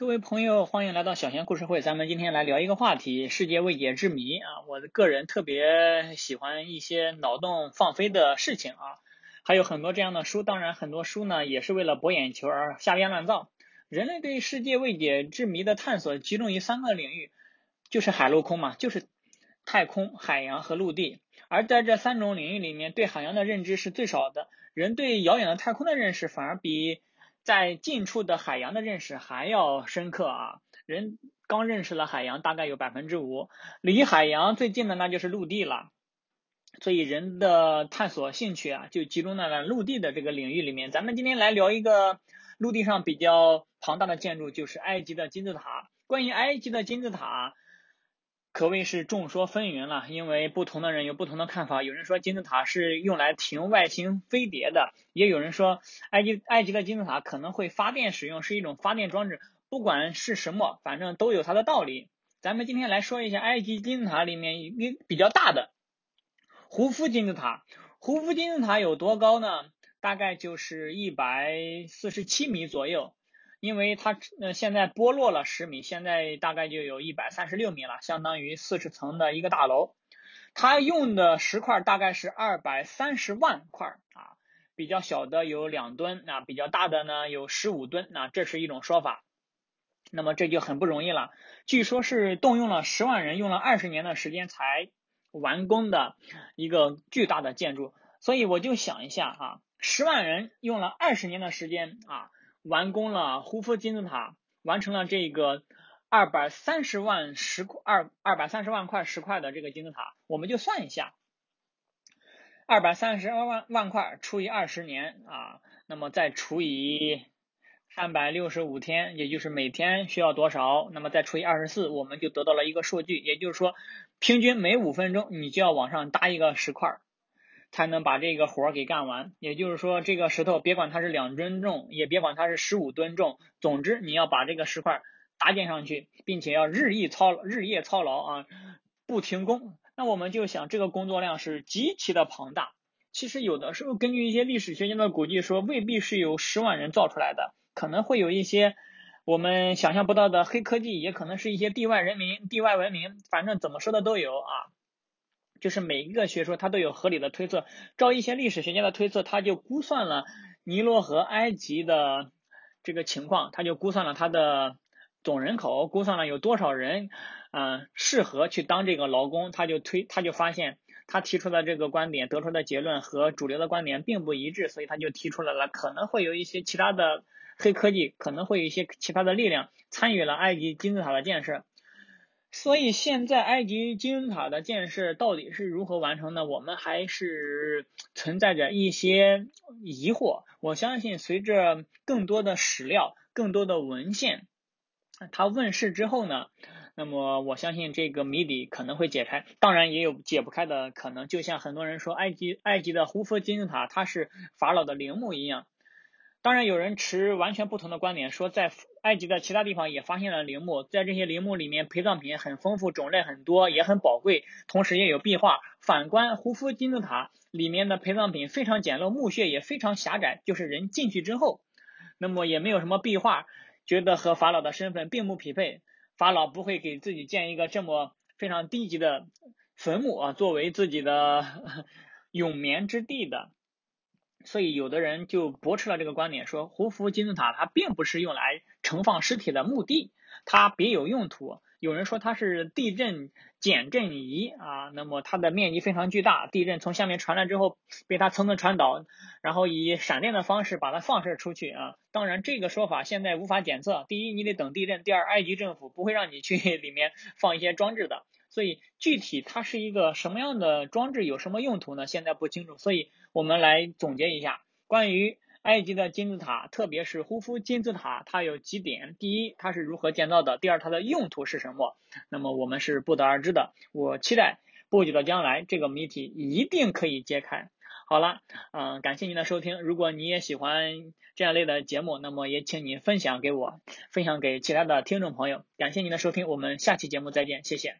各位朋友，欢迎来到小贤故事会。咱们今天来聊一个话题——世界未解之谜啊！我的个人特别喜欢一些脑洞放飞的事情啊，还有很多这样的书。当然，很多书呢也是为了博眼球而瞎编乱造。人类对世界未解之谜的探索集中于三个领域，就是海陆空嘛，就是太空、海洋和陆地。而在这三种领域里面，对海洋的认知是最少的。人对遥远的太空的认识反而比。在近处的海洋的认识还要深刻啊！人刚认识了海洋，大概有百分之五，离海洋最近的那就是陆地了。所以人的探索兴趣啊，就集中在了陆地的这个领域里面。咱们今天来聊一个陆地上比较庞大的建筑，就是埃及的金字塔。关于埃及的金字塔。可谓是众说纷纭了，因为不同的人有不同的看法。有人说金字塔是用来停外星飞碟的，也有人说埃及埃及的金字塔可能会发电使用，是一种发电装置。不管是什么，反正都有它的道理。咱们今天来说一下埃及金字塔里面一比较大的胡夫金字塔。胡夫金字塔有多高呢？大概就是一百四十七米左右。因为它呃现在剥落了十米，现在大概就有一百三十六米了，相当于四十层的一个大楼。它用的石块大概是二百三十万块啊，比较小的有两吨啊，比较大的呢有十五吨啊，这是一种说法。那么这就很不容易了，据说是动用了十万人，用了二十年的时间才完工的一个巨大的建筑。所以我就想一下啊，十万人用了二十年的时间啊。完工了胡夫金字塔，完成了这个二百三十万石块二二百三十万块石块的这个金字塔，我们就算一下，二百三十万万块除以二十年啊，那么再除以三百六十五天，也就是每天需要多少，那么再除以二十四，我们就得到了一个数据，也就是说，平均每五分钟你就要往上搭一个石块。才能把这个活儿给干完。也就是说，这个石头别管它是两吨重，也别管它是十五吨重，总之你要把这个石块搭建上去，并且要日益操日夜操劳啊，不停工。那我们就想，这个工作量是极其的庞大。其实有的时候，根据一些历史学家的估计说，未必是由十万人造出来的，可能会有一些我们想象不到的黑科技，也可能是一些地外人民、地外文明，反正怎么说的都有啊。就是每一个学说，它都有合理的推测。照一些历史学家的推测，他就估算了尼罗河埃及的这个情况，他就估算了它的总人口，估算了有多少人，嗯，适合去当这个劳工。他就推，他就发现，他提出的这个观点得出的结论和主流的观点并不一致，所以他就提出来了，可能会有一些其他的黑科技，可能会有一些其他的力量参与了埃及金字塔的建设。所以现在埃及金字塔的建设到底是如何完成的？我们还是存在着一些疑惑。我相信随着更多的史料、更多的文献它问世之后呢，那么我相信这个谜底可能会解开。当然也有解不开的可能，就像很多人说埃及埃及的胡夫金字塔它是法老的陵墓一样。当然，有人持完全不同的观点，说在埃及的其他地方也发现了陵墓，在这些陵墓里面，陪葬品很丰富，种类很多，也很宝贵，同时也有壁画。反观胡夫金字塔里面的陪葬品非常简陋，墓穴也非常狭窄，就是人进去之后，那么也没有什么壁画，觉得和法老的身份并不匹配。法老不会给自己建一个这么非常低级的坟墓啊，作为自己的 永眠之地的。所以，有的人就驳斥了这个观点，说胡夫金字塔它并不是用来盛放尸体的墓地，它别有用途。有人说它是地震减震仪啊，那么它的面积非常巨大，地震从下面传来之后，被它层层传导，然后以闪电的方式把它放射出去啊。当然，这个说法现在无法检测。第一，你得等地震；第二，埃及政府不会让你去 里面放一些装置的。所以具体它是一个什么样的装置，有什么用途呢？现在不清楚。所以我们来总结一下关于埃及的金字塔，特别是胡夫金字塔，它有几点：第一，它是如何建造的；第二，它的用途是什么？那么我们是不得而知的。我期待不久的将来，这个谜题一定可以揭开。好了，嗯，感谢您的收听。如果你也喜欢这样类的节目，那么也请您分享给我，分享给其他的听众朋友。感谢您的收听，我们下期节目再见，谢谢。